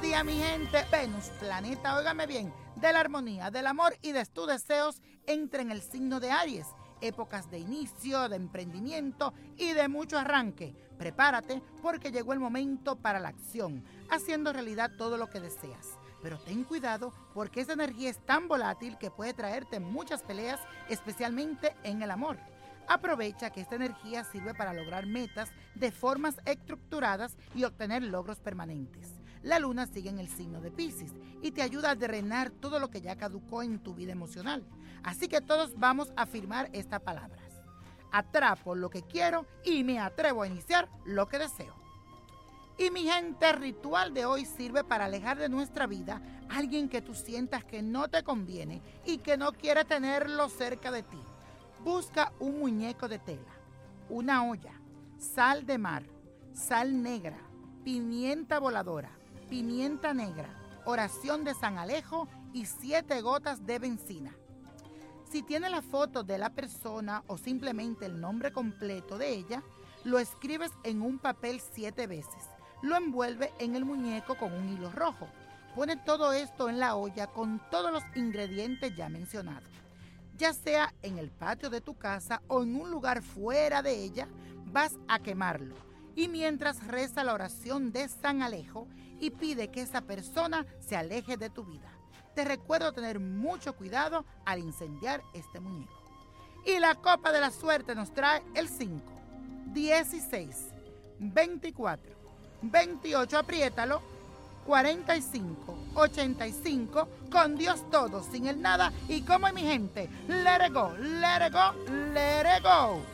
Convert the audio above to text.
días, mi gente. Venus, planeta, óigame bien, de la armonía, del amor y de tus deseos, entra en el signo de Aries. Épocas de inicio, de emprendimiento y de mucho arranque. Prepárate porque llegó el momento para la acción, haciendo realidad todo lo que deseas. Pero ten cuidado porque esa energía es tan volátil que puede traerte muchas peleas, especialmente en el amor. Aprovecha que esta energía sirve para lograr metas de formas estructuradas y obtener logros permanentes. La luna sigue en el signo de Pisces y te ayuda a drenar todo lo que ya caducó en tu vida emocional. Así que todos vamos a firmar estas palabras. Atrapo lo que quiero y me atrevo a iniciar lo que deseo. Y mi gente, el ritual de hoy sirve para alejar de nuestra vida a alguien que tú sientas que no te conviene y que no quiere tenerlo cerca de ti. Busca un muñeco de tela, una olla, sal de mar, sal negra, pimienta voladora, pimienta negra, oración de San Alejo y siete gotas de benzina. Si tiene la foto de la persona o simplemente el nombre completo de ella, lo escribes en un papel siete veces. Lo envuelve en el muñeco con un hilo rojo. Pone todo esto en la olla con todos los ingredientes ya mencionados ya sea en el patio de tu casa o en un lugar fuera de ella, vas a quemarlo. Y mientras reza la oración de San Alejo y pide que esa persona se aleje de tu vida. Te recuerdo tener mucho cuidado al incendiar este muñeco. Y la copa de la suerte nos trae el 5, 16, 24, 28, apriétalo, 45 85 con Dios todo, sin el nada y como mi gente. Let it go, let it go, let it go.